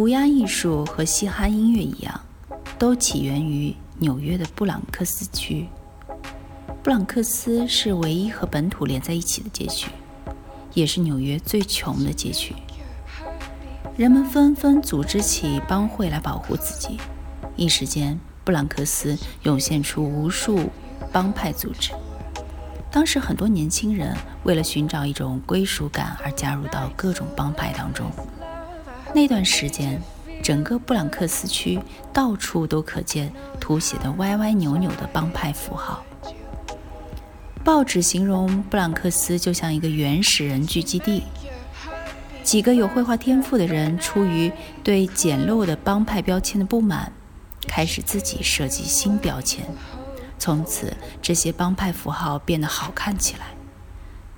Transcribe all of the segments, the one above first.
涂鸦艺术和嘻哈音乐一样，都起源于纽约的布朗克斯区。布朗克斯是唯一和本土连在一起的街区，也是纽约最穷的街区。人们纷纷组织起帮会来保护自己，一时间，布朗克斯涌现出无数帮派组织。当时，很多年轻人为了寻找一种归属感而加入到各种帮派当中。那段时间，整个布朗克斯区到处都可见涂写的歪歪扭扭的帮派符号。报纸形容布朗克斯就像一个原始人聚集地。几个有绘画天赋的人出于对简陋的帮派标签的不满，开始自己设计新标签。从此，这些帮派符号变得好看起来。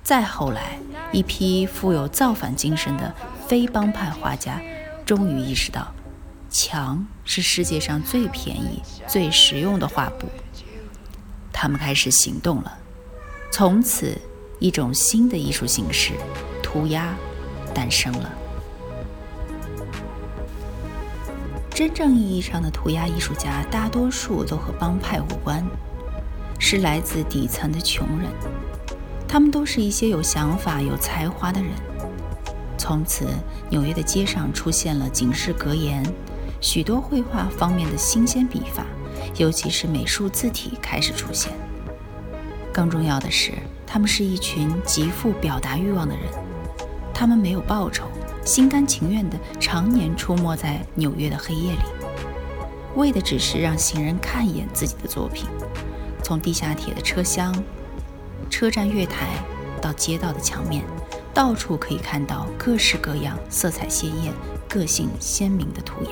再后来，一批富有造反精神的。非帮派画家终于意识到，墙是世界上最便宜、最实用的画布。他们开始行动了。从此，一种新的艺术形式——涂鸦诞生了。真正意义上的涂鸦艺术家，大多数都和帮派无关，是来自底层的穷人。他们都是一些有想法、有才华的人。从此，纽约的街上出现了警示格言，许多绘画方面的新鲜笔法，尤其是美术字体开始出现。更重要的是，他们是一群极富表达欲望的人，他们没有报酬，心甘情愿地常年出没在纽约的黑夜里，为的只是让行人看一眼自己的作品。从地下铁的车厢、车站月台到街道的墙面。到处可以看到各式各样、色彩鲜艳、个性鲜明的涂鸦。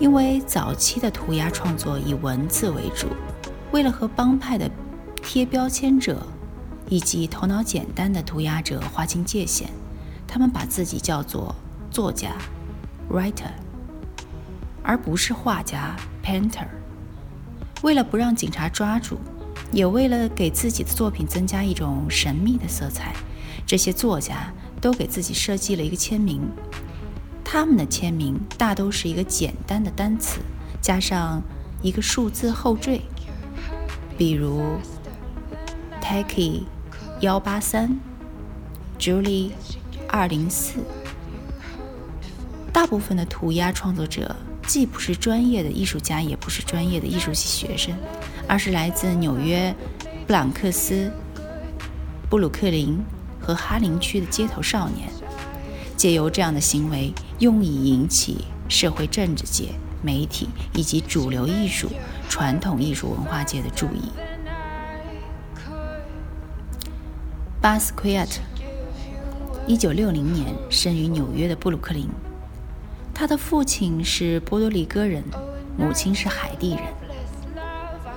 因为早期的涂鸦创作以文字为主，为了和帮派的贴标签者以及头脑简单的涂鸦者划清界限，他们把自己叫做作家 （writer），而不是画家 （painter）。为了不让警察抓住。也为了给自己的作品增加一种神秘的色彩，这些作家都给自己设计了一个签名。他们的签名大都是一个简单的单词，加上一个数字后缀，比如 Taki 幺八三，Julie 二零四。大部分的涂鸦创作者既不是专业的艺术家，也不是专业的艺术系学生。而是来自纽约、布朗克斯、布鲁克林和哈林区的街头少年，借由这样的行为，用以引起社会政治界、媒体以及主流艺术、传统艺术文化界的注意。巴斯奎亚特，一九六零年生于纽约的布鲁克林，他的父亲是波多黎各人，母亲是海地人。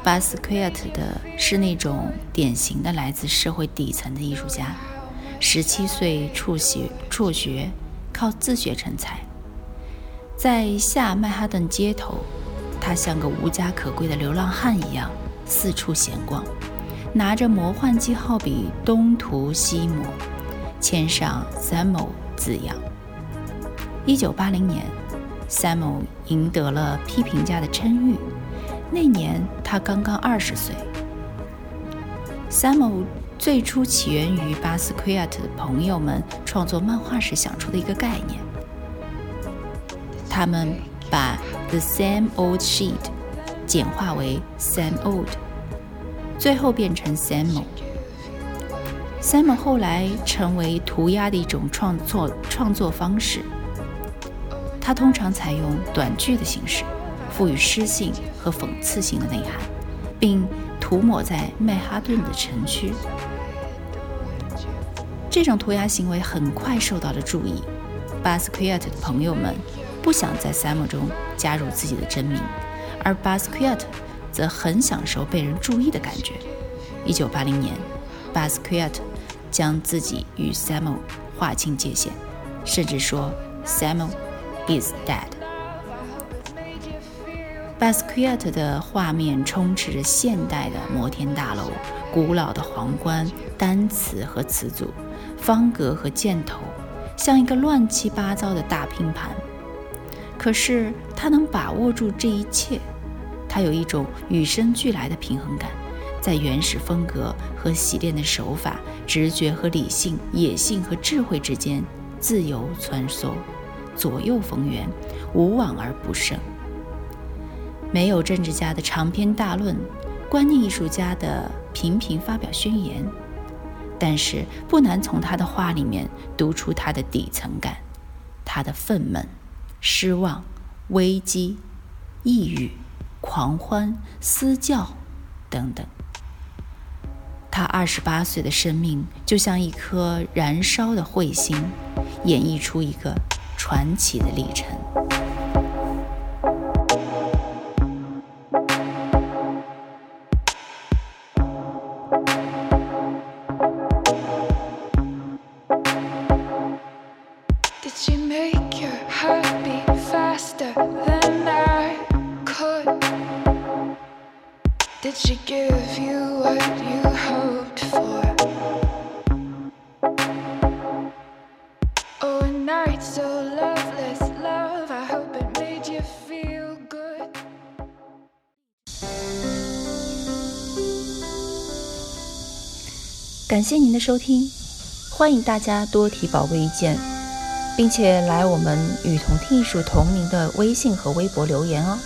巴斯奎亚特的是那种典型的来自社会底层的艺术家，十七岁辍学，辍学靠自学成才。在下曼哈顿街头，他像个无家可归的流浪汉一样四处闲逛，拿着魔幻记号笔东涂西抹，签上 “Samuel” 字样。一九八零年，Samuel 赢得了批评家的称誉。那年他刚刚二十岁。Samuel 最初起源于巴斯奎亚特的朋友们创作漫画时想出的一个概念。他们把 The Same Old Sheet 简化为 Sam Old，最后变成 Samuel。Samuel 后来成为涂鸦的一种创作创作方式。它通常采用短句的形式。赋予诗性和讽刺性的内涵，并涂抹在曼哈顿的城区。这种涂鸦行为很快受到了注意，巴斯奎亚特的朋友们不想在 Sam 中加入自己的真名，而巴斯奎亚特则很享受被人注意的感觉。一九八零年，巴斯奎亚特将自己与 Sam 划清界限，甚至说 Sam is dead。巴斯奎亚特的画面充斥着现代的摩天大楼、古老的皇冠、单词和词组、方格和箭头。像一个乱七八糟的大拼盘，可是他能把握住这一切。他有一种与生俱来的平衡感，在原始风格和洗练的手法、直觉和理性、野性和智慧之间自由穿梭，左右逢源，无往而不胜。没有政治家的长篇大论，观念艺术家的频频发表宣言。但是不难从他的话里面读出他的底层感，他的愤懑、失望、危机、抑郁、狂欢、私教等等。他二十八岁的生命就像一颗燃烧的彗星，演绎出一个传奇的历程。To give you what you hoped for。感谢您的收听，欢迎大家多提宝贵意见，并且来我们“与同听艺术”同名的微信和微博留言哦。